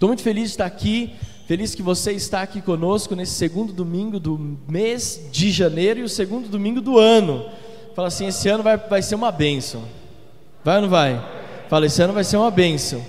Estou muito feliz de estar aqui, feliz que você está aqui conosco nesse segundo domingo do mês de janeiro e o segundo domingo do ano. Fala assim: esse ano vai, vai ser uma bênção. Vai ou não vai? Fala, esse ano vai ser uma bênção.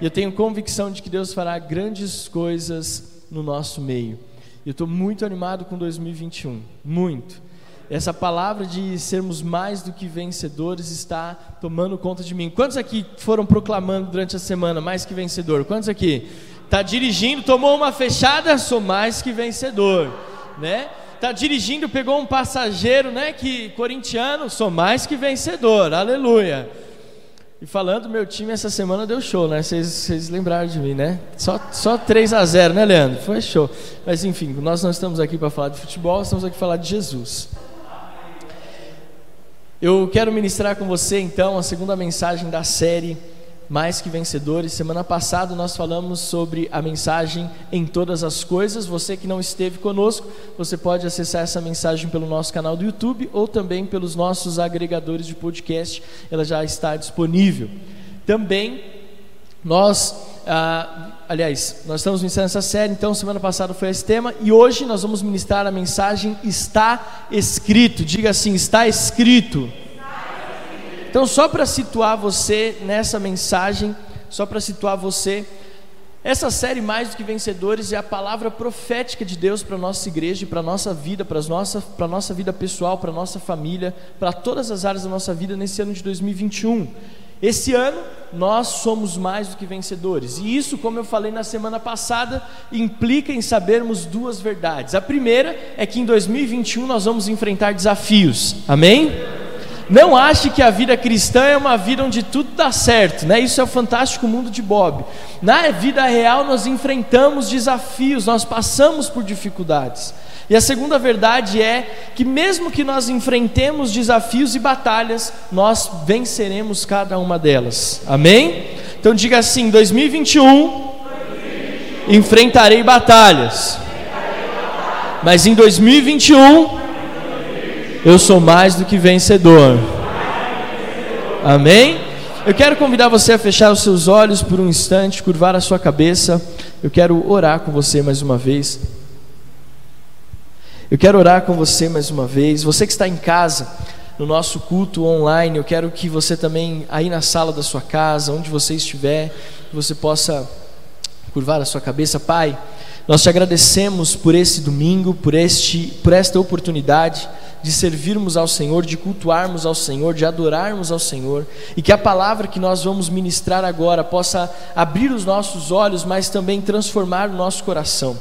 E eu tenho convicção de que Deus fará grandes coisas no nosso meio. Eu estou muito animado com 2021, muito. Essa palavra de sermos mais do que vencedores está tomando conta de mim. Quantos aqui foram proclamando durante a semana mais que vencedor? Quantos aqui? Está dirigindo, tomou uma fechada, sou mais que vencedor, né? Está dirigindo, pegou um passageiro, né? Que corintiano, sou mais que vencedor. Aleluia. E falando, meu time essa semana deu show, né? Vocês lembraram de mim, né? Só, só 3 a 0 né, Leandro? Foi show. Mas enfim, nós não estamos aqui para falar de futebol, estamos aqui para falar de Jesus. Eu quero ministrar com você então a segunda mensagem da série Mais que Vencedores. Semana passada nós falamos sobre a mensagem em todas as coisas. Você que não esteve conosco, você pode acessar essa mensagem pelo nosso canal do YouTube ou também pelos nossos agregadores de podcast. Ela já está disponível. Também nós ah, aliás, nós estamos ministrando essa série, então semana passada foi esse tema, e hoje nós vamos ministrar a mensagem Está Escrito. Diga assim: Está Escrito. Então, só para situar você nessa mensagem, só para situar você, essa série Mais do que Vencedores é a palavra profética de Deus para a nossa igreja, para a nossa vida, para a nossa, vida pessoal, para a nossa família, para todas as áreas da nossa vida nesse ano de 2021. Esse ano nós somos mais do que vencedores, e isso, como eu falei na semana passada, implica em sabermos duas verdades. A primeira é que em 2021 nós vamos enfrentar desafios, amém? Não ache que a vida cristã é uma vida onde tudo dá certo, né? Isso é o fantástico mundo de Bob. Na vida real nós enfrentamos desafios, nós passamos por dificuldades. E a segunda verdade é que, mesmo que nós enfrentemos desafios e batalhas, nós venceremos cada uma delas. Amém? Então diga assim: 2021, enfrentarei batalhas. Mas em 2021, eu sou mais do que vencedor. Amém? Eu quero convidar você a fechar os seus olhos por um instante, curvar a sua cabeça. Eu quero orar com você mais uma vez. Eu quero orar com você mais uma vez. Você que está em casa, no nosso culto online, eu quero que você também, aí na sala da sua casa, onde você estiver, você possa curvar a sua cabeça. Pai, nós te agradecemos por esse domingo, por, este, por esta oportunidade de servirmos ao Senhor, de cultuarmos ao Senhor, de adorarmos ao Senhor, e que a palavra que nós vamos ministrar agora possa abrir os nossos olhos, mas também transformar o nosso coração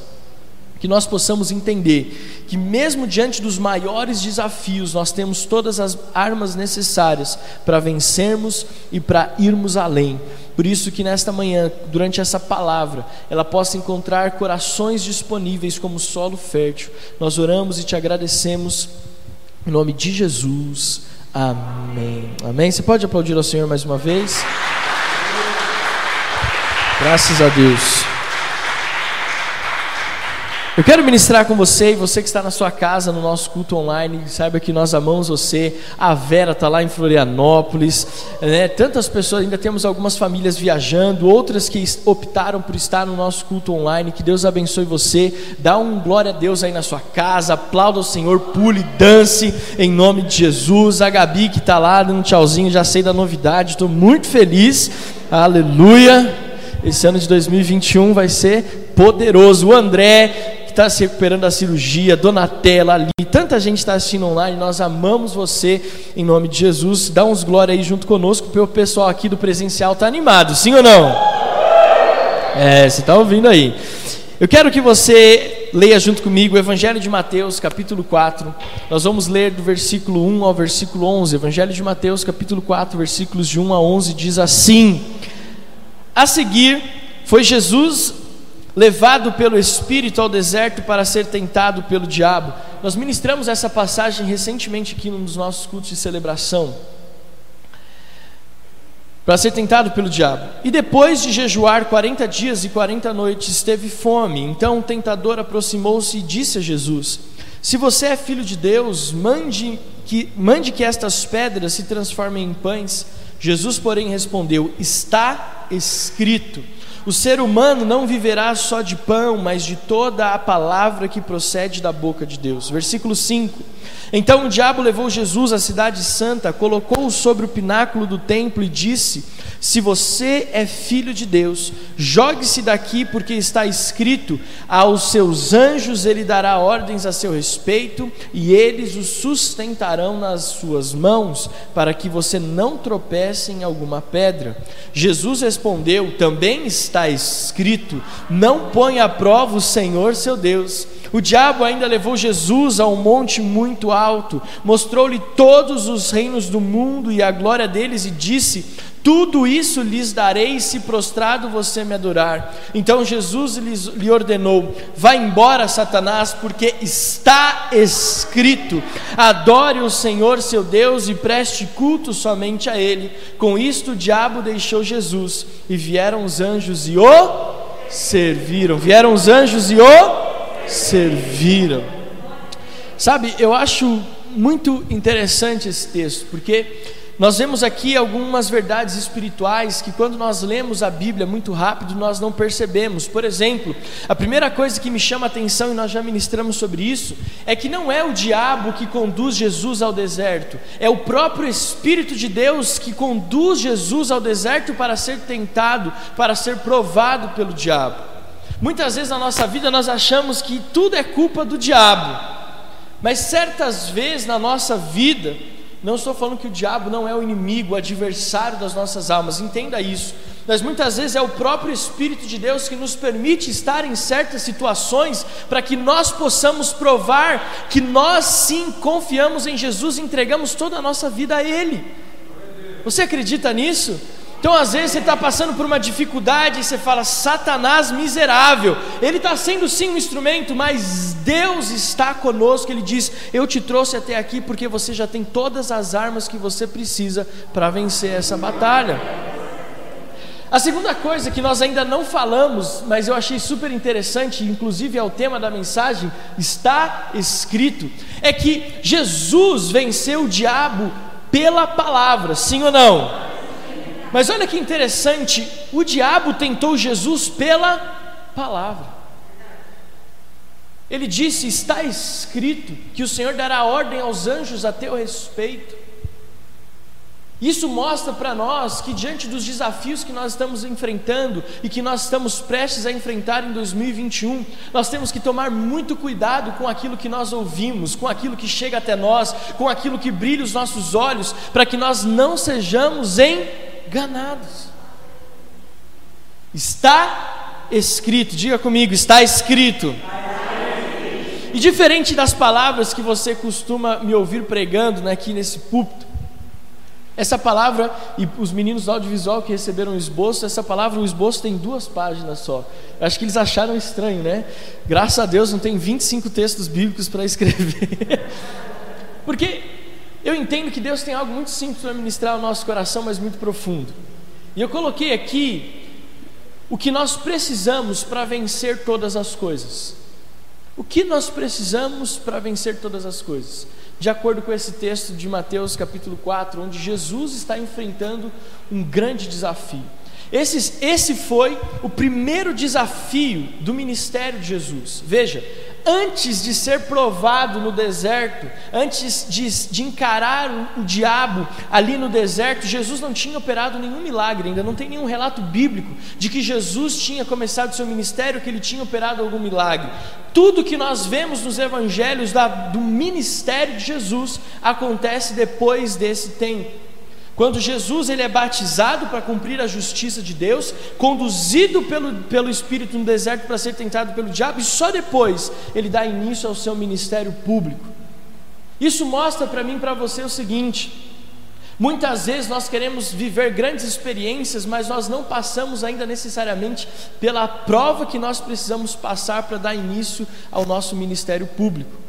que nós possamos entender que, mesmo diante dos maiores desafios, nós temos todas as armas necessárias para vencermos e para irmos além. Por isso, que nesta manhã, durante essa palavra, ela possa encontrar corações disponíveis como solo fértil. Nós oramos e te agradecemos, em nome de Jesus. Amém. Amém. Você pode aplaudir ao Senhor mais uma vez? Graças a Deus. Eu quero ministrar com você e você que está na sua casa, no nosso culto online, saiba que nós amamos você. A Vera está lá em Florianópolis, né? tantas pessoas, ainda temos algumas famílias viajando, outras que optaram por estar no nosso culto online. Que Deus abençoe você. Dá um glória a Deus aí na sua casa, aplauda o Senhor, pule, dance em nome de Jesus. A Gabi que está lá dando um tchauzinho, já sei da novidade, estou muito feliz. Aleluia. Esse ano de 2021 vai ser poderoso. O André está se recuperando da cirurgia, Donatella ali, tanta gente está assistindo online, nós amamos você em nome de Jesus. Dá uns glória aí junto conosco, porque o pessoal aqui do presencial está animado, sim ou não? É, você está ouvindo aí. Eu quero que você leia junto comigo o Evangelho de Mateus, capítulo 4. Nós vamos ler do versículo 1 ao versículo 11. Evangelho de Mateus, capítulo 4, versículos de 1 a 11, diz assim: A seguir, foi Jesus levado pelo Espírito ao deserto para ser tentado pelo diabo. Nós ministramos essa passagem recentemente aqui num dos nossos cultos de celebração. Para ser tentado pelo diabo. E depois de jejuar 40 dias e 40 noites, teve fome. Então o tentador aproximou-se e disse a Jesus: Se você é filho de Deus, mande que, mande que estas pedras se transformem em pães. Jesus, porém, respondeu: Está escrito O ser humano não viverá só de pão, mas de toda a palavra que procede da boca de Deus. Versículo 5. Então o diabo levou Jesus à cidade santa, colocou-o sobre o pináculo do templo e disse: Se você é filho de Deus, jogue-se daqui, porque está escrito: Aos seus anjos ele dará ordens a seu respeito, e eles o sustentarão nas suas mãos, para que você não tropece em alguma pedra. Jesus respondeu: Também está escrito: Não ponha à prova o Senhor seu Deus. O diabo ainda levou Jesus a um monte muito alto, mostrou-lhe todos os reinos do mundo e a glória deles e disse: tudo isso lhes darei se prostrado você me adorar. Então Jesus lhe ordenou: Vá embora, Satanás, porque está escrito: Adore o Senhor seu Deus e preste culto somente a Ele. Com isto o diabo deixou Jesus e vieram os anjos e o serviram. Vieram os anjos e o serviram. Sabe, eu acho muito interessante esse texto, porque nós vemos aqui algumas verdades espirituais que, quando nós lemos a Bíblia muito rápido, nós não percebemos. Por exemplo, a primeira coisa que me chama a atenção, e nós já ministramos sobre isso, é que não é o diabo que conduz Jesus ao deserto, é o próprio Espírito de Deus que conduz Jesus ao deserto para ser tentado, para ser provado pelo diabo. Muitas vezes na nossa vida nós achamos que tudo é culpa do diabo, mas certas vezes na nossa vida, não estou falando que o diabo não é o inimigo, o adversário das nossas almas, entenda isso, mas muitas vezes é o próprio Espírito de Deus que nos permite estar em certas situações para que nós possamos provar que nós sim confiamos em Jesus e entregamos toda a nossa vida a Ele. Você acredita nisso? Então, às vezes, você está passando por uma dificuldade e você fala, Satanás miserável, ele está sendo sim um instrumento, mas Deus está conosco. Ele diz: Eu te trouxe até aqui porque você já tem todas as armas que você precisa para vencer essa batalha. A segunda coisa que nós ainda não falamos, mas eu achei super interessante, inclusive é o tema da mensagem, está escrito, é que Jesus venceu o diabo pela palavra, sim ou não? Mas olha que interessante, o diabo tentou Jesus pela palavra. Ele disse: Está escrito que o Senhor dará ordem aos anjos a teu respeito. Isso mostra para nós que, diante dos desafios que nós estamos enfrentando e que nós estamos prestes a enfrentar em 2021, nós temos que tomar muito cuidado com aquilo que nós ouvimos, com aquilo que chega até nós, com aquilo que brilha os nossos olhos, para que nós não sejamos em enganados. Está escrito, diga comigo, está escrito. E diferente das palavras que você costuma me ouvir pregando né, aqui nesse púlpito, essa palavra, e os meninos do audiovisual que receberam o esboço, essa palavra, o esboço tem duas páginas só. Acho que eles acharam estranho, né? Graças a Deus não tem 25 textos bíblicos para escrever. Porque eu entendo que Deus tem algo muito simples para ministrar ao nosso coração, mas muito profundo. E eu coloquei aqui o que nós precisamos para vencer todas as coisas. O que nós precisamos para vencer todas as coisas? De acordo com esse texto de Mateus capítulo 4, onde Jesus está enfrentando um grande desafio. Esse, esse foi o primeiro desafio do ministério de Jesus. Veja, antes de ser provado no deserto, antes de, de encarar o, o, diabo ali no deserto, Jesus não tinha operado nenhum milagre, ainda não tem nenhum relato bíblico de que Jesus tinha começado seu ministério, que ele tinha operado algum milagre. Tudo que nós vemos nos evangelhos da, do ministério de Jesus acontece depois desse tempo. Quando Jesus ele é batizado para cumprir a justiça de Deus, conduzido pelo, pelo Espírito no deserto para ser tentado pelo diabo, e só depois ele dá início ao seu ministério público. Isso mostra para mim e para você o seguinte: muitas vezes nós queremos viver grandes experiências, mas nós não passamos ainda necessariamente pela prova que nós precisamos passar para dar início ao nosso ministério público.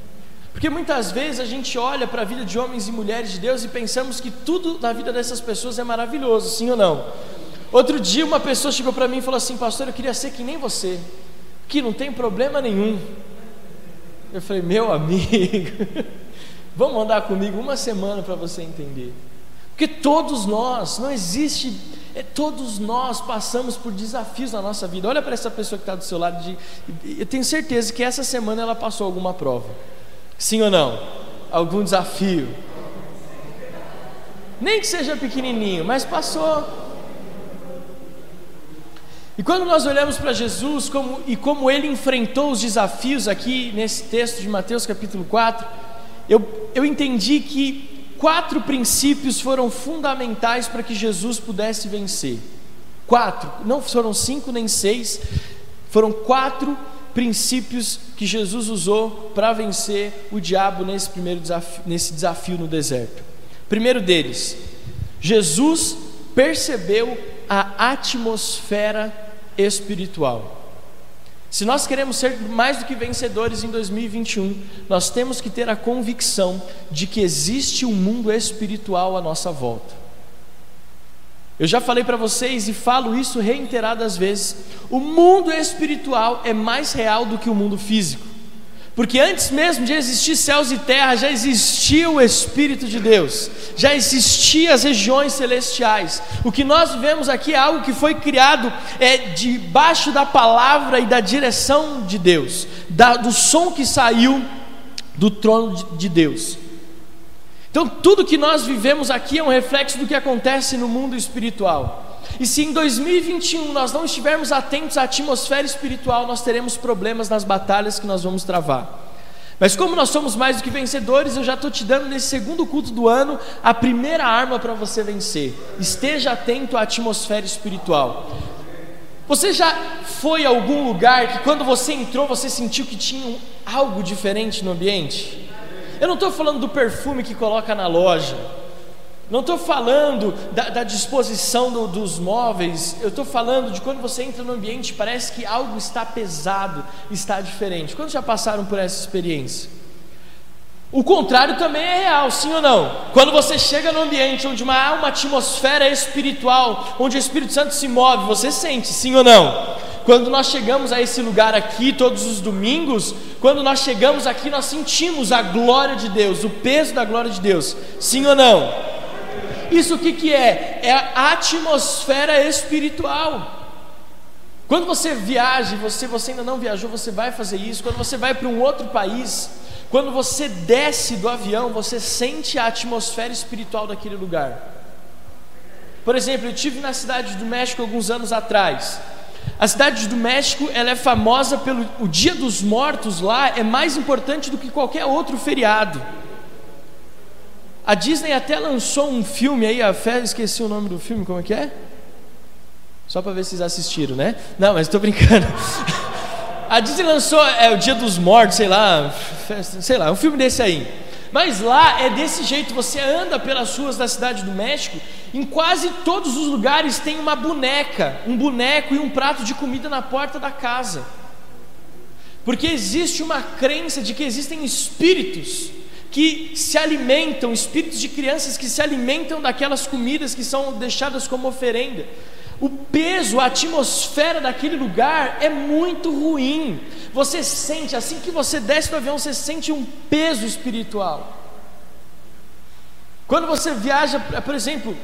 Porque muitas vezes a gente olha para a vida de homens e mulheres de Deus e pensamos que tudo na vida dessas pessoas é maravilhoso, sim ou não? Outro dia uma pessoa chegou para mim e falou assim: Pastor, eu queria ser que nem você, que não tem problema nenhum. Eu falei: Meu amigo, vamos andar comigo uma semana para você entender. Porque todos nós, não existe É, todos nós passamos por desafios na nossa vida. Olha para essa pessoa que está do seu lado. De, eu tenho certeza que essa semana ela passou alguma prova. Sim ou não? Algum desafio. Nem que seja pequenininho, mas passou. E quando nós olhamos para Jesus como, e como ele enfrentou os desafios aqui nesse texto de Mateus capítulo 4, eu, eu entendi que quatro princípios foram fundamentais para que Jesus pudesse vencer. Quatro, não foram cinco nem seis, foram quatro princípios que Jesus usou para vencer o diabo nesse primeiro desafio, nesse desafio no deserto. Primeiro deles, Jesus percebeu a atmosfera espiritual. Se nós queremos ser mais do que vencedores em 2021, nós temos que ter a convicção de que existe um mundo espiritual à nossa volta. Eu já falei para vocês e falo isso reiteradas vezes: o mundo espiritual é mais real do que o mundo físico. Porque antes mesmo de existir céus e terra, já existia o Espírito de Deus, já existiam as regiões celestiais. O que nós vivemos aqui é algo que foi criado é, debaixo da palavra e da direção de Deus, da, do som que saiu do trono de, de Deus. Então, tudo que nós vivemos aqui é um reflexo do que acontece no mundo espiritual. E se em 2021 nós não estivermos atentos à atmosfera espiritual, nós teremos problemas nas batalhas que nós vamos travar. Mas como nós somos mais do que vencedores, eu já estou te dando nesse segundo culto do ano a primeira arma para você vencer. Esteja atento à atmosfera espiritual. Você já foi a algum lugar que quando você entrou você sentiu que tinha algo diferente no ambiente? Eu não estou falando do perfume que coloca na loja. Não estou falando da, da disposição do, dos móveis, eu estou falando de quando você entra no ambiente, parece que algo está pesado, está diferente. Quantos já passaram por essa experiência? O contrário também é real, sim ou não? Quando você chega no ambiente onde há uma atmosfera espiritual, onde o Espírito Santo se move, você sente, sim ou não? Quando nós chegamos a esse lugar aqui todos os domingos, quando nós chegamos aqui, nós sentimos a glória de Deus, o peso da glória de Deus, sim ou não? Isso o que, que é? É a atmosfera espiritual. Quando você viaja, você, você ainda não viajou, você vai fazer isso. Quando você vai para um outro país, quando você desce do avião, você sente a atmosfera espiritual daquele lugar. Por exemplo, eu tive na cidade do México alguns anos atrás. A cidade do México, ela é famosa pelo o Dia dos Mortos lá é mais importante do que qualquer outro feriado. A Disney até lançou um filme aí, a fé, esqueci o nome do filme, como é que é? Só para ver se vocês assistiram, né? Não, mas estou brincando. A Disney lançou é o Dia dos Mortos, sei lá, sei lá, um filme desse aí. Mas lá é desse jeito, você anda pelas ruas da cidade do México, em quase todos os lugares tem uma boneca, um boneco e um prato de comida na porta da casa. Porque existe uma crença de que existem espíritos que se alimentam, espíritos de crianças que se alimentam daquelas comidas que são deixadas como oferenda. O peso, a atmosfera daquele lugar é muito ruim. Você sente, assim que você desce do avião, você sente um peso espiritual. Quando você viaja, por exemplo,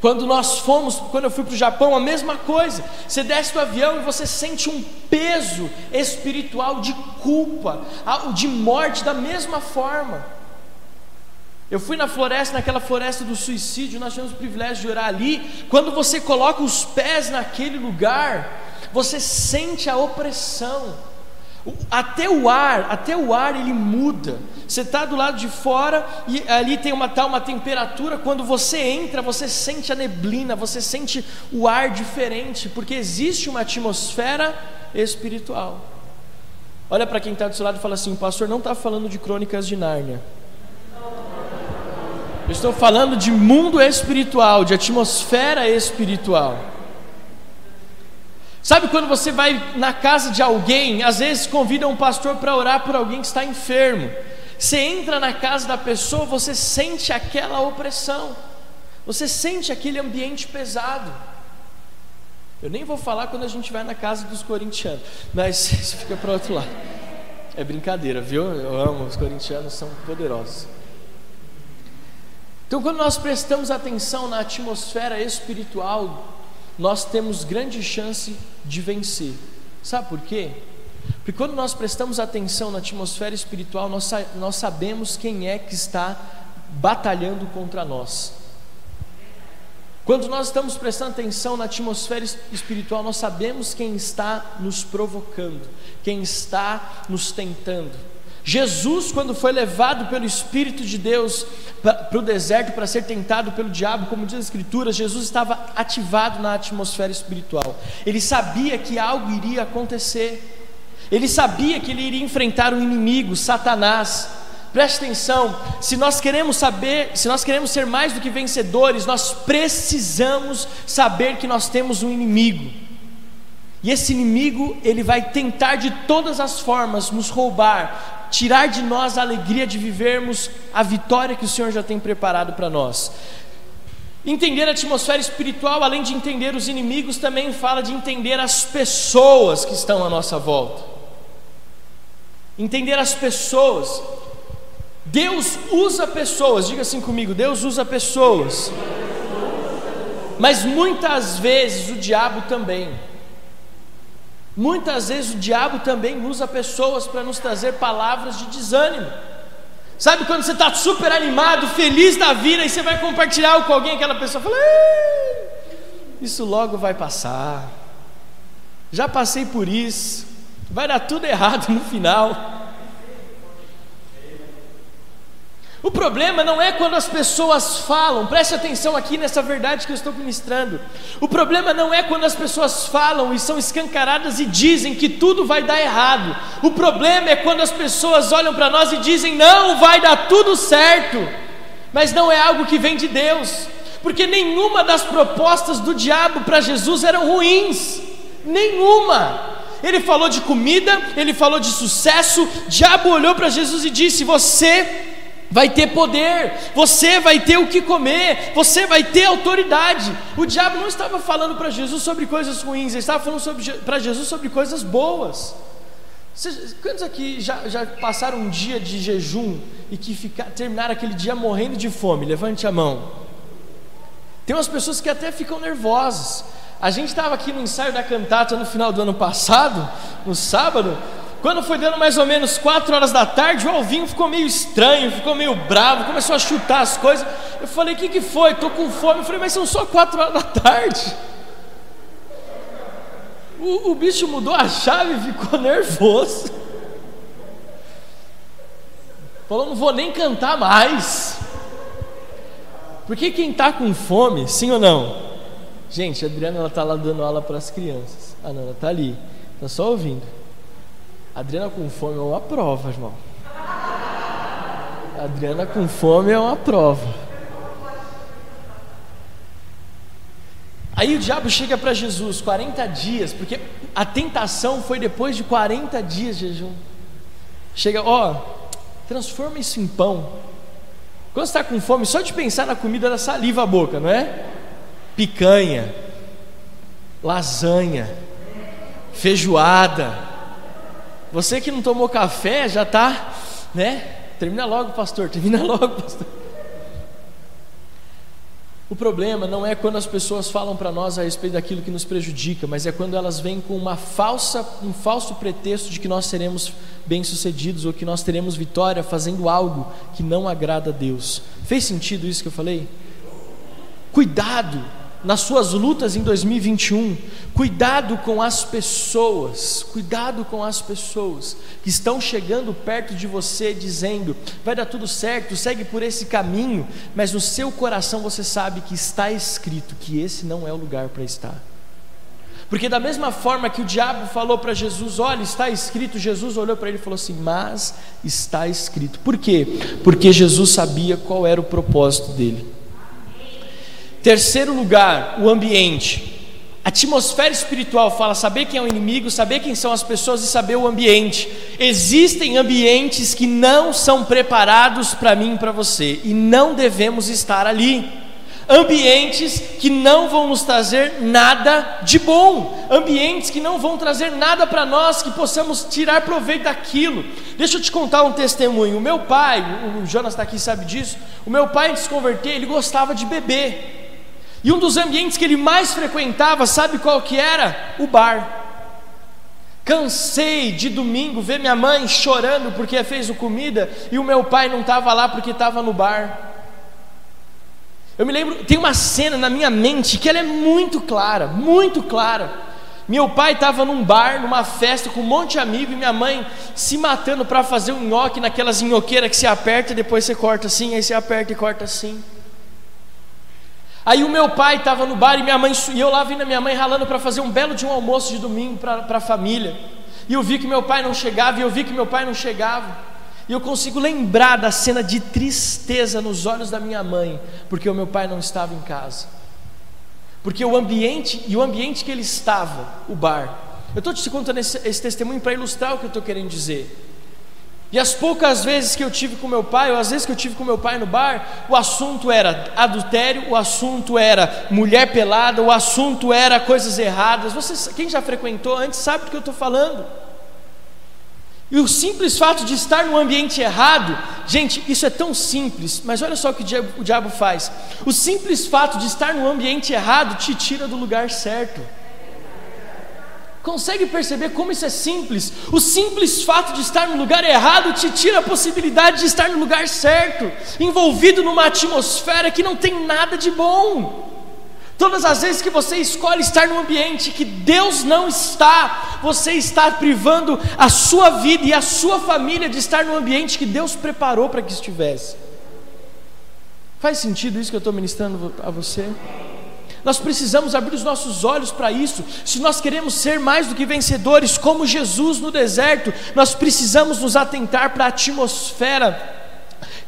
quando nós fomos, quando eu fui para o Japão, a mesma coisa. Você desce do avião e você sente um peso espiritual de culpa, de morte, da mesma forma. Eu fui na floresta, naquela floresta do suicídio, nós tivemos o privilégio de orar ali. Quando você coloca os pés naquele lugar, você sente a opressão. Até o ar, até o ar ele muda. Você está do lado de fora e ali tem uma tal uma temperatura. Quando você entra, você sente a neblina, você sente o ar diferente, porque existe uma atmosfera espiritual. Olha para quem está do seu lado e fala assim: o pastor não está falando de crônicas de Nárnia. Eu estou falando de mundo espiritual, de atmosfera espiritual. Sabe quando você vai na casa de alguém, às vezes convida um pastor para orar por alguém que está enfermo. Você entra na casa da pessoa, você sente aquela opressão. Você sente aquele ambiente pesado. Eu nem vou falar quando a gente vai na casa dos corintianos, mas isso fica para outro lado. É brincadeira, viu? Eu amo, os corintianos são poderosos. Então, quando nós prestamos atenção na atmosfera espiritual nós temos grande chance de vencer. Sabe por quê? Porque quando nós prestamos atenção na atmosfera espiritual, nós, nós sabemos quem é que está batalhando contra nós. Quando nós estamos prestando atenção na atmosfera espiritual, nós sabemos quem está nos provocando, quem está nos tentando. Jesus, quando foi levado pelo Espírito de Deus para o deserto para ser tentado pelo diabo, como diz a Escritura, Jesus estava ativado na atmosfera espiritual. Ele sabia que algo iria acontecer. Ele sabia que ele iria enfrentar um inimigo, Satanás. Preste atenção, se nós queremos saber, se nós queremos ser mais do que vencedores, nós precisamos saber que nós temos um inimigo. E esse inimigo, ele vai tentar de todas as formas nos roubar, tirar de nós a alegria de vivermos a vitória que o Senhor já tem preparado para nós. Entender a atmosfera espiritual, além de entender os inimigos, também fala de entender as pessoas que estão à nossa volta. Entender as pessoas. Deus usa pessoas, diga assim comigo: Deus usa pessoas. Mas muitas vezes o diabo também. Muitas vezes o diabo também usa pessoas para nos trazer palavras de desânimo. Sabe quando você está super animado, feliz da vida, e você vai compartilhar com alguém, aquela pessoa fala: Isso logo vai passar. Já passei por isso. Vai dar tudo errado no final. O problema não é quando as pessoas falam, preste atenção aqui nessa verdade que eu estou ministrando. O problema não é quando as pessoas falam e são escancaradas e dizem que tudo vai dar errado. O problema é quando as pessoas olham para nós e dizem não, vai dar tudo certo, mas não é algo que vem de Deus, porque nenhuma das propostas do diabo para Jesus eram ruins, nenhuma. Ele falou de comida, ele falou de sucesso. O diabo olhou para Jesus e disse: Você vai ter poder, você vai ter o que comer, você vai ter autoridade. O diabo não estava falando para Jesus sobre coisas ruins, ele estava falando para Jesus sobre coisas boas. Quantos aqui já, já, passaram um dia de jejum e que terminaram aquele dia morrendo de fome? Levante a mão. Tem umas pessoas que até ficam nervosas. A gente estava aqui no ensaio da cantata no final do ano passado, no sábado, quando foi dando mais ou menos quatro horas da tarde, o Alvinho ficou meio estranho, ficou meio bravo, começou a chutar as coisas. Eu falei: O que, que foi? Estou com fome. Eu falei: Mas são só quatro horas da tarde. O, o bicho mudou a chave e ficou nervoso. Falou: Não vou nem cantar mais. Porque quem está com fome, sim ou não? Gente, a Adriana está lá dando aula para as crianças. Ah, não, ela está ali, está só ouvindo. Adriana com fome é uma prova, irmão. Adriana com fome é uma prova. Aí o diabo chega para Jesus, 40 dias, porque a tentação foi depois de 40 dias de jejum. Chega, ó, transforma isso em pão. Quando está com fome, só de pensar na comida da saliva a boca, não é? Picanha, lasanha, feijoada, você que não tomou café já está, né? Termina logo, pastor, termina logo, pastor. O problema não é quando as pessoas falam para nós a respeito daquilo que nos prejudica, mas é quando elas vêm com uma falsa, um falso pretexto de que nós seremos bem-sucedidos ou que nós teremos vitória fazendo algo que não agrada a Deus. Fez sentido isso que eu falei? Cuidado nas suas lutas em 2021, cuidado com as pessoas, cuidado com as pessoas que estão chegando perto de você dizendo: vai dar tudo certo, segue por esse caminho, mas no seu coração você sabe que está escrito que esse não é o lugar para estar. Porque, da mesma forma que o diabo falou para Jesus: Olha, está escrito, Jesus olhou para ele e falou assim: Mas está escrito. Por quê? Porque Jesus sabia qual era o propósito dele. Terceiro lugar, o ambiente. A atmosfera espiritual fala saber quem é o inimigo, saber quem são as pessoas e saber o ambiente. Existem ambientes que não são preparados para mim e para você, e não devemos estar ali. Ambientes que não vão nos trazer nada de bom, ambientes que não vão trazer nada para nós que possamos tirar proveito daquilo. Deixa eu te contar um testemunho. O meu pai, o Jonas está aqui sabe disso. O meu pai, antes de se converter, ele gostava de beber. E um dos ambientes que ele mais frequentava, sabe qual que era? O bar. Cansei de domingo ver minha mãe chorando porque fez o comida e o meu pai não estava lá porque estava no bar. Eu me lembro, tem uma cena na minha mente que ela é muito clara, muito clara. Meu pai estava num bar, numa festa com um monte de amigos e minha mãe se matando para fazer um nhoque naquelas nhoqueiras que se aperta e depois você corta assim, aí você aperta e corta assim. Aí o meu pai estava no bar e minha mãe e eu lá vindo a minha mãe ralando para fazer um belo de um almoço de domingo para a família. E eu vi que meu pai não chegava e eu vi que meu pai não chegava. E eu consigo lembrar da cena de tristeza nos olhos da minha mãe, porque o meu pai não estava em casa. Porque o ambiente, e o ambiente que ele estava, o bar. Eu estou te contando esse, esse testemunho para ilustrar o que eu estou querendo dizer. E as poucas vezes que eu tive com meu pai, ou as vezes que eu tive com meu pai no bar, o assunto era adultério, o assunto era mulher pelada, o assunto era coisas erradas. Você, quem já frequentou antes sabe do que eu estou falando. E o simples fato de estar no ambiente errado, gente, isso é tão simples, mas olha só o que o diabo, o diabo faz. O simples fato de estar no ambiente errado te tira do lugar certo. Consegue perceber como isso é simples? O simples fato de estar no lugar errado te tira a possibilidade de estar no lugar certo, envolvido numa atmosfera que não tem nada de bom. Todas as vezes que você escolhe estar num ambiente que Deus não está, você está privando a sua vida e a sua família de estar no ambiente que Deus preparou para que estivesse. Faz sentido isso que eu estou ministrando a você? Nós precisamos abrir os nossos olhos para isso. Se nós queremos ser mais do que vencedores, como Jesus no deserto, nós precisamos nos atentar para a atmosfera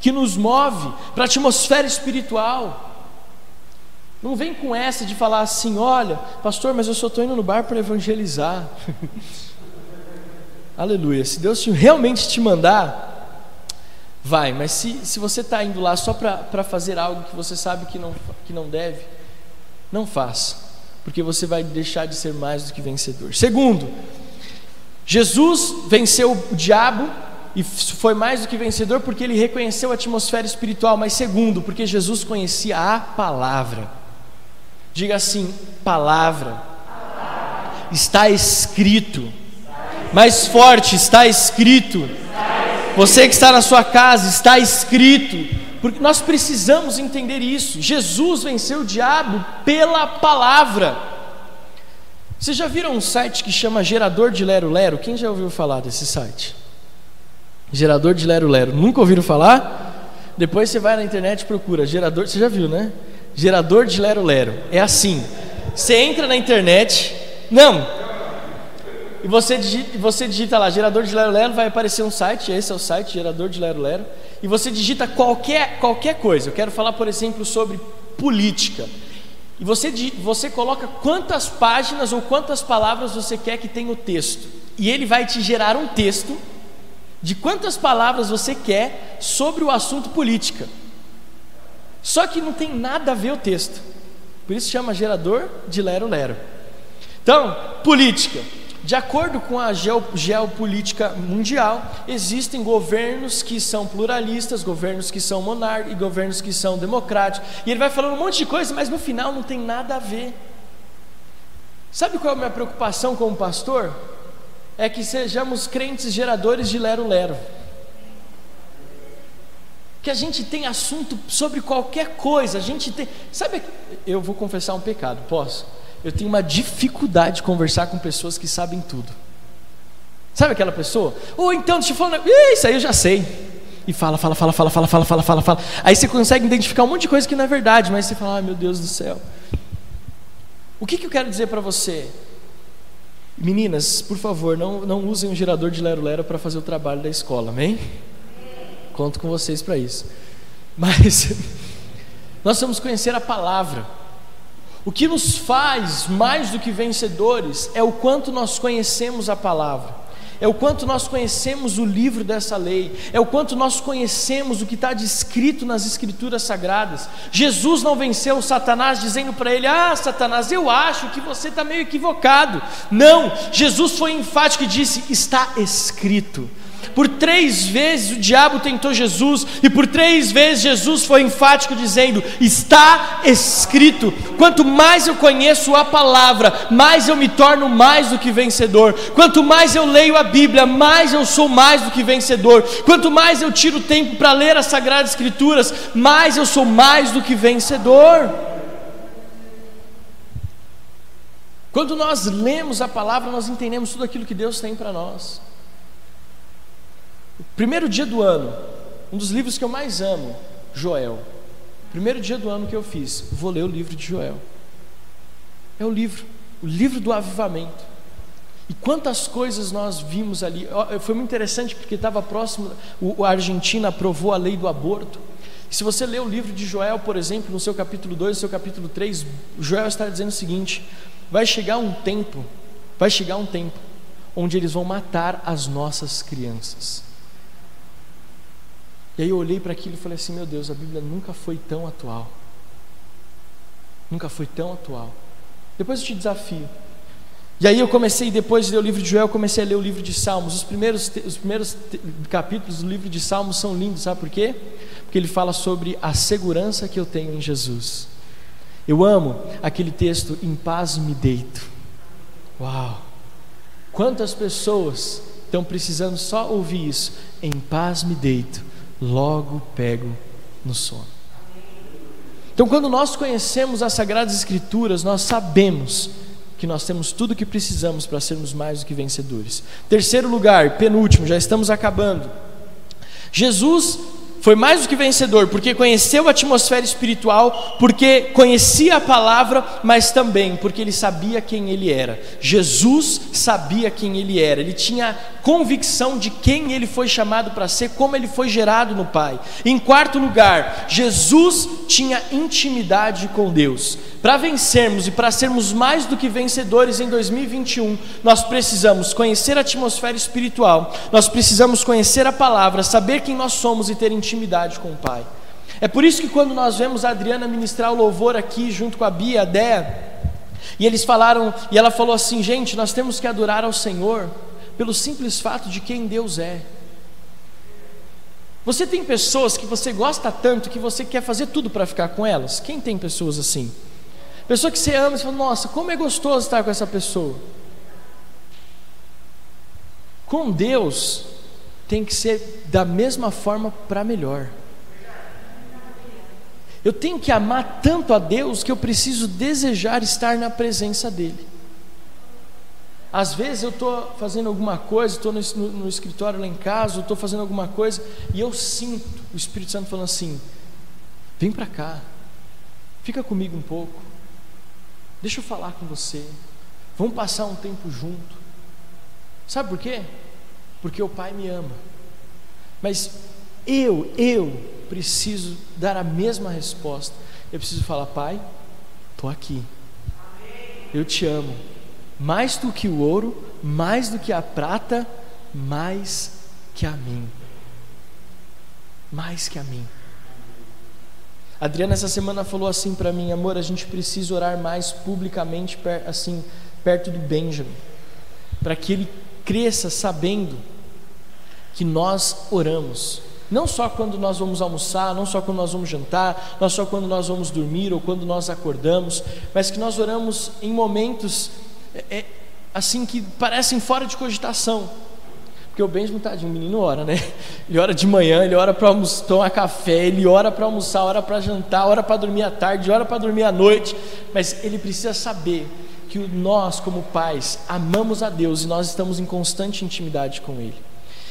que nos move, para a atmosfera espiritual. Não vem com essa de falar assim, olha, pastor, mas eu só estou indo no bar para evangelizar. Aleluia. Se Deus realmente te mandar, vai. Mas se, se você está indo lá só para fazer algo que você sabe que não, que não deve, não faça. Porque você vai deixar de ser mais do que vencedor. Segundo, Jesus venceu o diabo e foi mais do que vencedor porque ele reconheceu a atmosfera espiritual. Mas segundo, porque Jesus conhecia a palavra. Diga assim: palavra. Está escrito. Mais forte, está escrito. Você que está na sua casa, está escrito. Porque nós precisamos entender isso. Jesus venceu o diabo pela palavra. Vocês já viram um site que chama Gerador de Lero Lero? Quem já ouviu falar desse site? Gerador de Lero Lero. Nunca ouviram falar? Depois você vai na internet e procura. Gerador, você já viu, né? Gerador de Lero Lero. É assim: você entra na internet, não, e você digita, você digita lá gerador de Lero Lero, vai aparecer um site, esse é o site, gerador de Lero Lero, e você digita qualquer, qualquer coisa. Eu quero falar, por exemplo, sobre política. E você, você coloca quantas páginas ou quantas palavras você quer que tenha o texto. E ele vai te gerar um texto de quantas palavras você quer sobre o assunto política. Só que não tem nada a ver o texto. Por isso chama gerador de lero-lero. Então, política. De acordo com a geopolítica mundial, existem governos que são pluralistas, governos que são monárquicos e governos que são democráticos. E ele vai falando um monte de coisa, mas no final não tem nada a ver. Sabe qual é a minha preocupação como pastor? É que sejamos crentes geradores de lero-lero que a gente tem assunto sobre qualquer coisa, a gente tem. Sabe, eu vou confessar um pecado, posso? Eu tenho uma dificuldade de conversar com pessoas que sabem tudo. Sabe aquela pessoa? Ou então, deixa eu falar, isso aí eu já sei. E fala, fala, fala, fala, fala, fala, fala, fala, fala. Aí você consegue identificar um monte de coisa que não é verdade, mas você fala, ai meu Deus do céu. O que, que eu quero dizer para você? Meninas, por favor, não, não usem o gerador de lero-lero para fazer o trabalho da escola, amém? Conto com vocês para isso. Mas nós vamos conhecer a palavra. O que nos faz mais do que vencedores é o quanto nós conhecemos a palavra, é o quanto nós conhecemos o livro dessa lei, é o quanto nós conhecemos o que está descrito nas Escrituras Sagradas. Jesus não venceu Satanás dizendo para ele: Ah, Satanás, eu acho que você está meio equivocado. Não, Jesus foi enfático e disse: Está escrito. Por três vezes o diabo tentou Jesus, e por três vezes Jesus foi enfático, dizendo: Está escrito. Quanto mais eu conheço a palavra, mais eu me torno mais do que vencedor. Quanto mais eu leio a Bíblia, mais eu sou mais do que vencedor. Quanto mais eu tiro tempo para ler as Sagradas Escrituras, mais eu sou mais do que vencedor. Quando nós lemos a palavra, nós entendemos tudo aquilo que Deus tem para nós. Primeiro dia do ano, um dos livros que eu mais amo, Joel. Primeiro dia do ano que eu fiz, vou ler o livro de Joel. É o livro, o livro do avivamento. E quantas coisas nós vimos ali. Foi muito interessante porque estava próximo, a Argentina aprovou a lei do aborto. Se você ler o livro de Joel, por exemplo, no seu capítulo 2, no seu capítulo 3, Joel está dizendo o seguinte: Vai chegar um tempo, vai chegar um tempo onde eles vão matar as nossas crianças. E aí eu olhei para aquilo e falei assim: meu Deus, a Bíblia nunca foi tão atual. Nunca foi tão atual. Depois eu te desafio. E aí eu comecei, depois de ler o livro de Joel, comecei a ler o livro de Salmos. Os primeiros, os primeiros capítulos do livro de Salmos são lindos, sabe por quê? Porque ele fala sobre a segurança que eu tenho em Jesus. Eu amo aquele texto, em paz me deito. Uau! Quantas pessoas estão precisando só ouvir isso? Em paz me deito, logo pego no sono. Então, quando nós conhecemos as Sagradas Escrituras, nós sabemos que nós temos tudo o que precisamos para sermos mais do que vencedores. Terceiro lugar, penúltimo, já estamos acabando. Jesus foi mais do que vencedor, porque conheceu a atmosfera espiritual, porque conhecia a palavra, mas também porque ele sabia quem ele era. Jesus sabia quem ele era, ele tinha convicção de quem ele foi chamado para ser, como ele foi gerado no Pai. Em quarto lugar, Jesus tinha intimidade com Deus. Para vencermos e para sermos mais do que vencedores em 2021, nós precisamos conhecer a atmosfera espiritual, nós precisamos conhecer a palavra, saber quem nós somos e ter intimidade com o Pai. É por isso que quando nós vemos a Adriana ministrar o louvor aqui junto com a Bia, a Dea, e eles falaram, e ela falou assim: gente, nós temos que adorar ao Senhor pelo simples fato de quem Deus é. Você tem pessoas que você gosta tanto que você quer fazer tudo para ficar com elas? Quem tem pessoas assim? Pessoa que você ama, você fala, nossa, como é gostoso estar com essa pessoa. Com Deus, tem que ser da mesma forma para melhor. Eu tenho que amar tanto a Deus que eu preciso desejar estar na presença dEle. Às vezes eu estou fazendo alguma coisa, estou no, no, escritório lá em casa, estou fazendo alguma coisa e eu sinto o Espírito Santo falando assim: vem para cá, fica comigo um pouco. Deixa eu falar com você. Vamos passar um tempo junto. Sabe por quê? Porque o Pai me ama. Mas eu, eu preciso dar a mesma resposta. Eu preciso falar, Pai, estou aqui. Eu te amo. Mais do que o ouro, mais do que a prata, mais que a mim. Mais que a mim. Adriana essa semana falou assim para mim, amor, a gente precisa orar mais publicamente assim perto do Benjamin, para que ele cresça sabendo que nós oramos. Não só quando nós vamos almoçar, não só quando nós vamos jantar, não só quando nós vamos dormir ou quando nós acordamos, mas que nós oramos em momentos é, é assim que parecem fora de cogitação. Porque o Benjamin, tadinho, o menino ora, né? Ele ora de manhã, ele ora para tomar café, ele ora para almoçar, ora para jantar, ora para dormir à tarde, ora para dormir à noite. Mas ele precisa saber que nós, como pais, amamos a Deus e nós estamos em constante intimidade com Ele.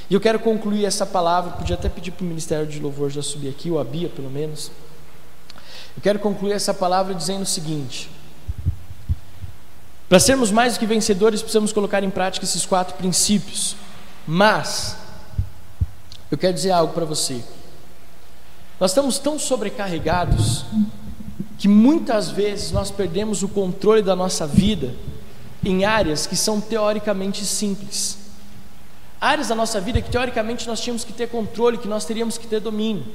E eu quero concluir essa palavra, podia até pedir para o Ministério de Louvor já subir aqui, ou a Bia pelo menos. Eu quero concluir essa palavra dizendo o seguinte: para sermos mais do que vencedores, precisamos colocar em prática esses quatro princípios. Mas, eu quero dizer algo para você. Nós estamos tão sobrecarregados que muitas vezes nós perdemos o controle da nossa vida em áreas que são teoricamente simples. Áreas da nossa vida que teoricamente nós tínhamos que ter controle, que nós teríamos que ter domínio.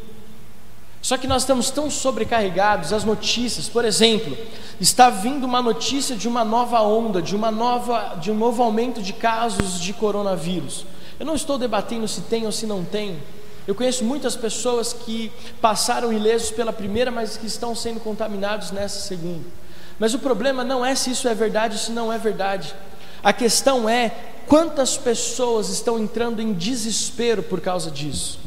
Só que nós estamos tão sobrecarregados, as notícias, por exemplo, está vindo uma notícia de uma nova onda, de uma nova, de um novo aumento de casos de coronavírus. Eu não estou debatendo se tem ou se não tem. Eu conheço muitas pessoas que passaram ilesos pela primeira, mas que estão sendo contaminados nessa segunda. Mas o problema não é se isso é verdade ou se não é verdade. A questão é quantas pessoas estão entrando em desespero por causa disso.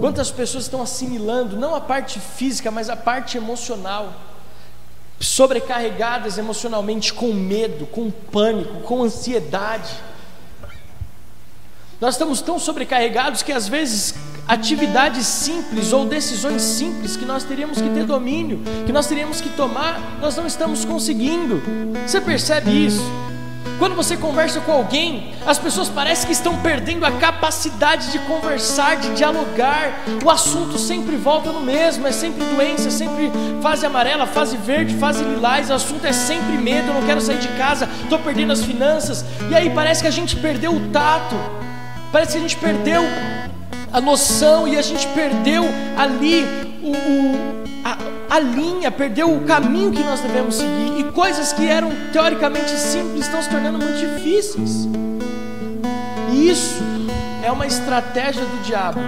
Quantas pessoas estão assimilando não a parte física, mas a parte emocional. Sobrecarregadas emocionalmente com medo, com pânico, com ansiedade. Nós estamos tão sobrecarregados que às vezes atividades simples ou decisões simples que nós teríamos que ter domínio, que nós teríamos que tomar, nós não estamos conseguindo. Você percebe isso? Quando você conversa com alguém, as pessoas parecem que estão perdendo a capacidade de conversar, de dialogar. O assunto sempre volta no mesmo, é sempre doença, é sempre fase amarela, fase verde, fase lilás. O assunto é sempre medo, eu não quero sair de casa, estou perdendo as finanças. E aí parece que a gente perdeu o tato, parece que a gente perdeu a noção e a gente perdeu ali o, o a, a, linha, perdeu o caminho que nós devemos seguir e coisas que eram teoricamente simples estão se tornando muito difíceis. E isso é uma estratégia do diabo.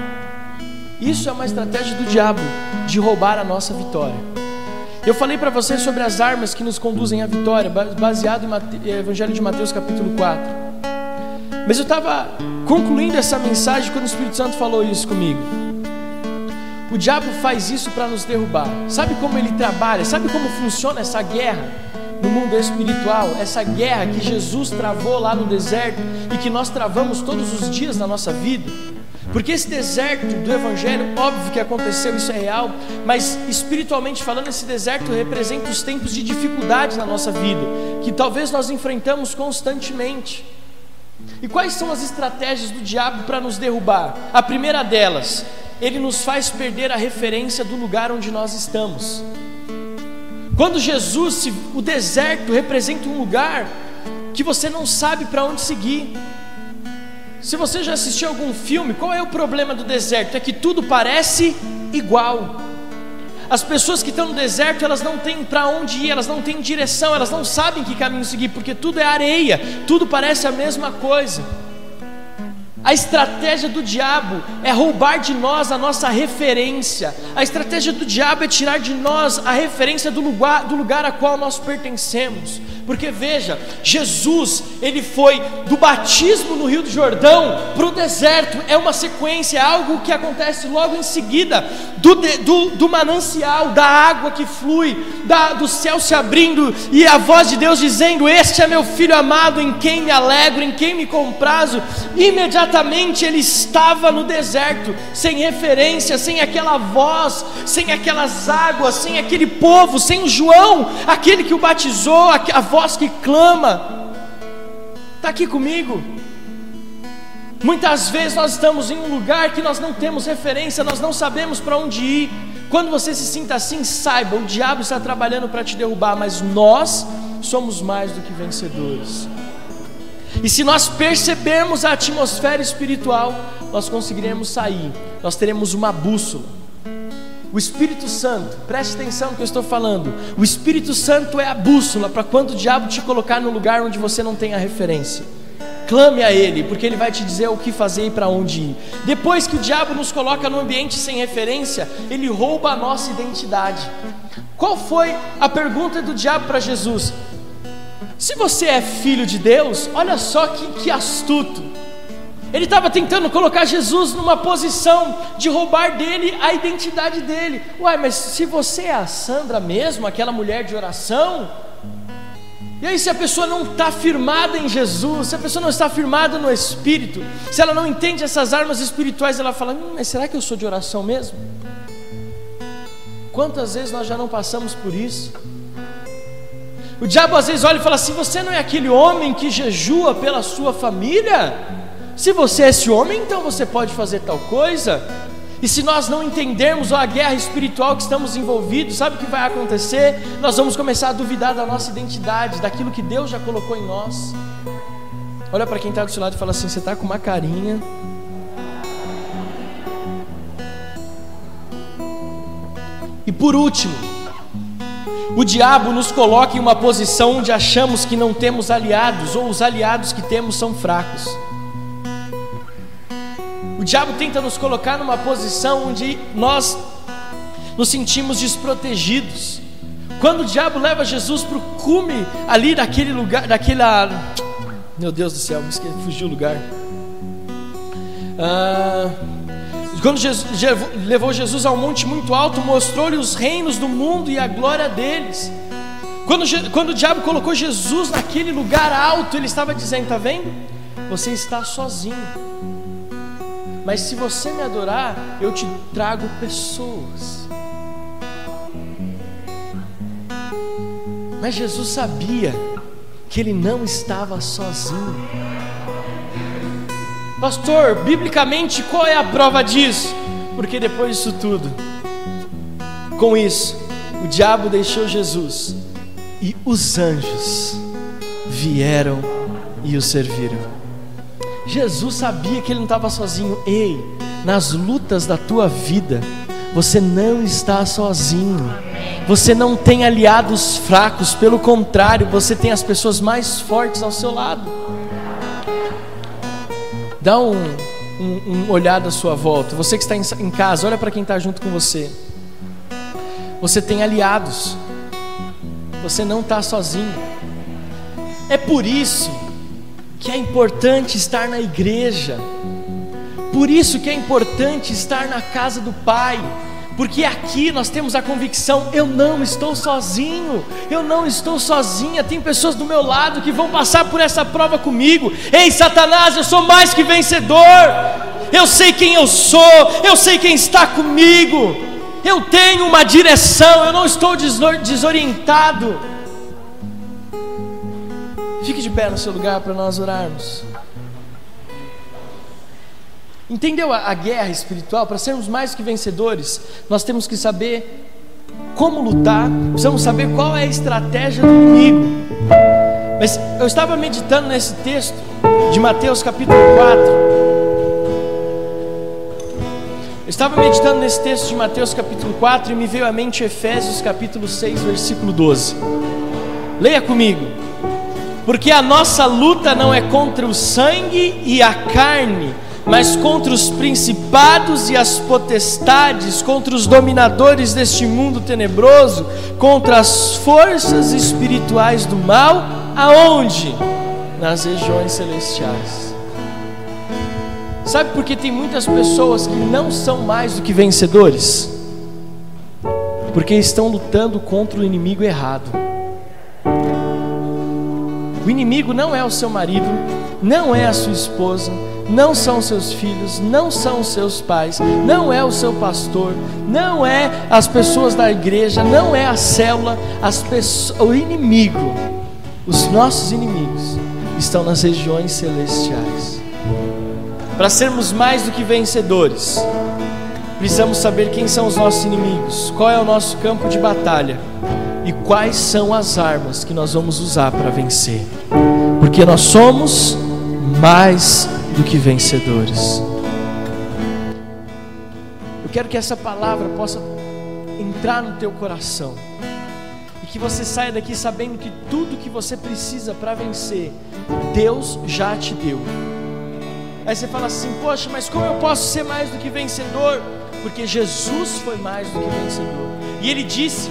Isso é uma estratégia do diabo de roubar a nossa vitória. Eu falei para vocês sobre as armas que nos conduzem à vitória, baseado no Evangelho de Mateus capítulo 4. Mas eu estava concluindo essa mensagem quando o Espírito Santo falou isso comigo. O diabo faz isso para nos derrubar. Sabe como ele trabalha? Sabe como funciona essa guerra no mundo espiritual? Essa guerra que Jesus travou lá no deserto e que nós travamos todos os dias na nossa vida? Porque esse deserto do Evangelho, óbvio que aconteceu, isso é real, mas espiritualmente falando, esse deserto representa os tempos de dificuldade na nossa vida, que talvez nós enfrentamos constantemente. E quais são as estratégias do diabo para nos derrubar? A primeira delas, ele nos faz perder a referência do lugar onde nós estamos. Quando Jesus, o deserto representa um lugar que você não sabe para onde seguir. Se você já assistiu algum filme, qual é o problema do deserto? É que tudo parece igual. As pessoas que estão no deserto, elas não têm para onde ir, elas não têm direção, elas não sabem que caminho seguir, porque tudo é areia, tudo parece a mesma coisa. A estratégia do diabo é roubar de nós a nossa referência. A estratégia do diabo é tirar de nós a referência do lugar, do lugar a qual nós pertencemos. Porque veja, Jesus, ele foi do batismo no Rio do Jordão para o deserto, é uma sequência, é algo que acontece logo em seguida do, do, do manancial, da água que flui, da, do céu se abrindo e a voz de Deus dizendo: Este é meu filho amado, em quem me alegro, em quem me comprazo. Imediatamente ele estava no deserto, sem referência, sem aquela voz, sem aquelas águas, sem aquele povo, sem João, aquele que o batizou, a, voz que clama. Está aqui comigo. Muitas vezes nós estamos em um lugar que nós não temos referência, nós não sabemos para onde ir. Quando você se sinta assim, saiba, o diabo está trabalhando para te derrubar, mas nós somos mais do que vencedores. E se nós percebermos a atmosfera espiritual, nós conseguiremos sair, nós teremos uma bússola. O Espírito Santo, preste atenção no que eu estou falando. O Espírito Santo é a bússola para quando o diabo te colocar no lugar onde você não tem a referência. Clame a Ele, porque Ele vai te dizer o que fazer e para onde ir. Depois que o diabo nos coloca no ambiente sem referência, ele rouba a nossa identidade. Qual foi a pergunta do diabo para Jesus? Se você é filho de Deus, olha só que, que astuto. Ele estava tentando colocar Jesus numa posição de roubar dele a identidade dele. Uai, mas se você é a Sandra mesmo, aquela mulher de oração, e aí, se a pessoa não está firmada em Jesus, se a pessoa não está firmada no Espírito, se ela não entende essas armas espirituais, ela fala: hum, mas será que eu sou de oração mesmo? Quantas vezes nós já não passamos por isso? O diabo às vezes olha e fala assim: você não é aquele homem que jejua pela sua família? Se você é esse homem, então você pode fazer tal coisa. E se nós não entendermos a guerra espiritual que estamos envolvidos, sabe o que vai acontecer? Nós vamos começar a duvidar da nossa identidade, daquilo que Deus já colocou em nós. Olha para quem está do seu lado e fala assim: você está com uma carinha. E por último, o diabo nos coloca em uma posição onde achamos que não temos aliados, ou os aliados que temos são fracos. O diabo tenta nos colocar numa posição onde nós nos sentimos desprotegidos. Quando o diabo leva Jesus para o cume ali daquele lugar, daquela. Meu Deus do céu, me fugiu o lugar. Ah, quando Jesus, levou Jesus a um monte muito alto, mostrou-lhe os reinos do mundo e a glória deles. Quando, quando o diabo colocou Jesus naquele lugar alto, ele estava dizendo: Está vendo? Você está sozinho. Mas se você me adorar, eu te trago pessoas. Mas Jesus sabia que ele não estava sozinho. Pastor, biblicamente, qual é a prova disso? Porque depois disso tudo, com isso, o diabo deixou Jesus e os anjos vieram e o serviram. Jesus sabia que ele não estava sozinho. Ei, nas lutas da tua vida, você não está sozinho. Você não tem aliados fracos, pelo contrário, você tem as pessoas mais fortes ao seu lado. Dá um, um, um olhada à sua volta. Você que está em, em casa, olha para quem está junto com você. Você tem aliados. Você não está sozinho. É por isso que é importante estar na igreja. Por isso que é importante estar na casa do Pai. Porque aqui nós temos a convicção: eu não estou sozinho, eu não estou sozinha. Tem pessoas do meu lado que vão passar por essa prova comigo. Ei, Satanás, eu sou mais que vencedor. Eu sei quem eu sou, eu sei quem está comigo. Eu tenho uma direção, eu não estou desorientado. Fique de pé no seu lugar para nós orarmos. Entendeu a, a guerra espiritual? Para sermos mais que vencedores, nós temos que saber como lutar, precisamos saber qual é a estratégia do inimigo. Mas eu estava meditando nesse texto de Mateus capítulo 4. Eu estava meditando nesse texto de Mateus capítulo 4 e me veio à mente Efésios capítulo 6, versículo 12. Leia comigo. Porque a nossa luta não é contra o sangue e a carne, mas contra os principados e as potestades, contra os dominadores deste mundo tenebroso, contra as forças espirituais do mal, aonde? Nas regiões celestiais. Sabe por que tem muitas pessoas que não são mais do que vencedores? Porque estão lutando contra o inimigo errado. O inimigo não é o seu marido, não é a sua esposa, não são seus filhos, não são seus pais, não é o seu pastor, não é as pessoas da igreja, não é a célula, as pessoas, o inimigo, os nossos inimigos estão nas regiões celestiais. Para sermos mais do que vencedores, precisamos saber quem são os nossos inimigos, qual é o nosso campo de batalha e quais são as armas que nós vamos usar para vencer, porque nós somos mais do que vencedores. Eu quero que essa palavra possa entrar no teu coração e que você saia daqui sabendo que tudo que você precisa para vencer, Deus já te deu. Aí você fala assim: Poxa, mas como eu posso ser mais do que vencedor? Porque Jesus foi mais do que vencedor. E Ele disse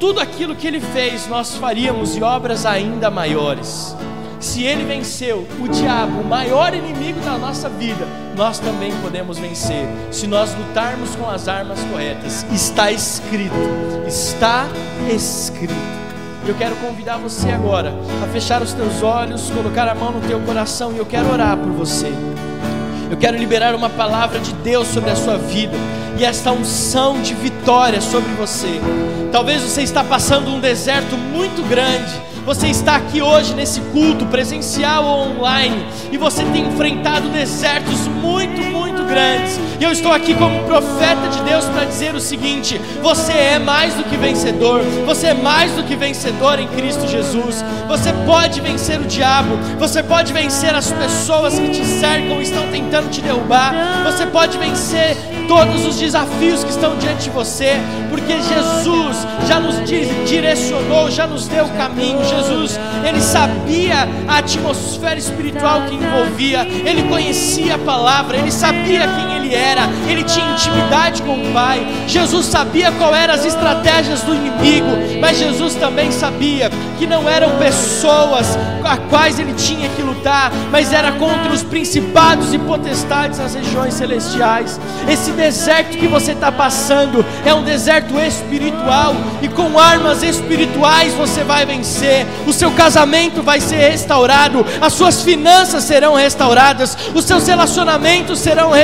tudo aquilo que Ele fez nós faríamos e obras ainda maiores. Se Ele venceu o diabo, o maior inimigo da nossa vida, nós também podemos vencer. Se nós lutarmos com as armas corretas, está escrito. Está escrito. Eu quero convidar você agora a fechar os teus olhos, colocar a mão no teu coração e eu quero orar por você. Eu quero liberar uma palavra de Deus sobre a sua vida e esta unção de vitória sobre você. Talvez você está passando um deserto muito grande. Você está aqui hoje nesse culto presencial ou online e você tem enfrentado desertos muito, muito grandes. E eu estou aqui como profeta de Deus para dizer o seguinte: você é mais do que vencedor. Você é mais do que vencedor em Cristo Jesus. Você pode vencer o diabo. Você pode vencer as pessoas que te cercam e estão tentando te derrubar. Você pode vencer todos os desafios que estão diante de você, porque Jesus já nos direcionou, já nos deu o caminho, Jesus, ele sabia a atmosfera espiritual que envolvia, ele conhecia a palavra, ele sabia quem ele era, ele tinha intimidade com o Pai. Jesus sabia qual eram as estratégias do inimigo, mas Jesus também sabia que não eram pessoas a quais ele tinha que lutar, mas era contra os principados e potestades nas regiões celestiais. Esse deserto que você está passando é um deserto espiritual, e com armas espirituais você vai vencer. O seu casamento vai ser restaurado, as suas finanças serão restauradas, os seus relacionamentos serão restaurados.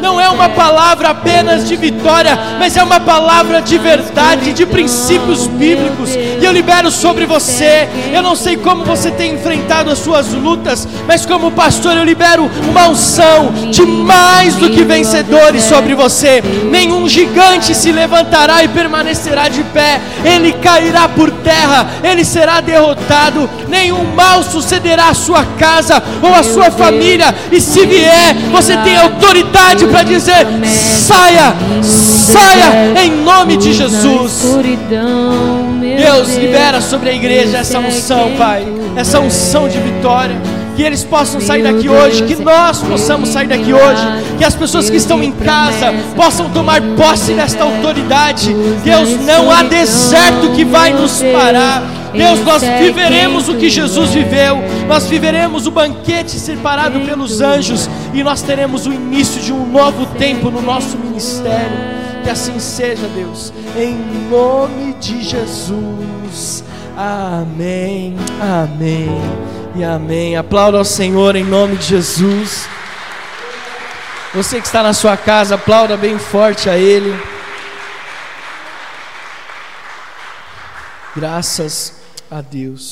Não é uma palavra apenas de vitória, mas é uma palavra de verdade, de princípios bíblicos. E eu libero sobre você. Eu não sei como você tem enfrentado as suas lutas, mas como pastor eu libero uma unção de mais do que vencedores sobre você. Nenhum gigante se levantará e permanecerá de pé. Ele cairá por terra, ele será derrotado. Nenhum mal sucederá à sua casa ou à sua família. E se vier, você tem autoridade para dizer: saia, saia em nome de Jesus. Deus, libera sobre a igreja essa unção, Pai, essa unção de vitória. Que eles possam sair daqui hoje, que nós possamos sair daqui hoje, que as pessoas que estão em casa possam tomar posse desta autoridade. Deus, não há deserto que vai nos parar. Deus, nós viveremos o que Jesus viveu, nós viveremos o banquete separado pelos anjos e nós teremos o início de um novo tempo no nosso ministério. Que assim seja, Deus, em nome de Jesus. Amém, amém e amém. Aplauda ao Senhor em nome de Jesus. Você que está na sua casa, aplauda bem forte a Ele. Graças a Deus.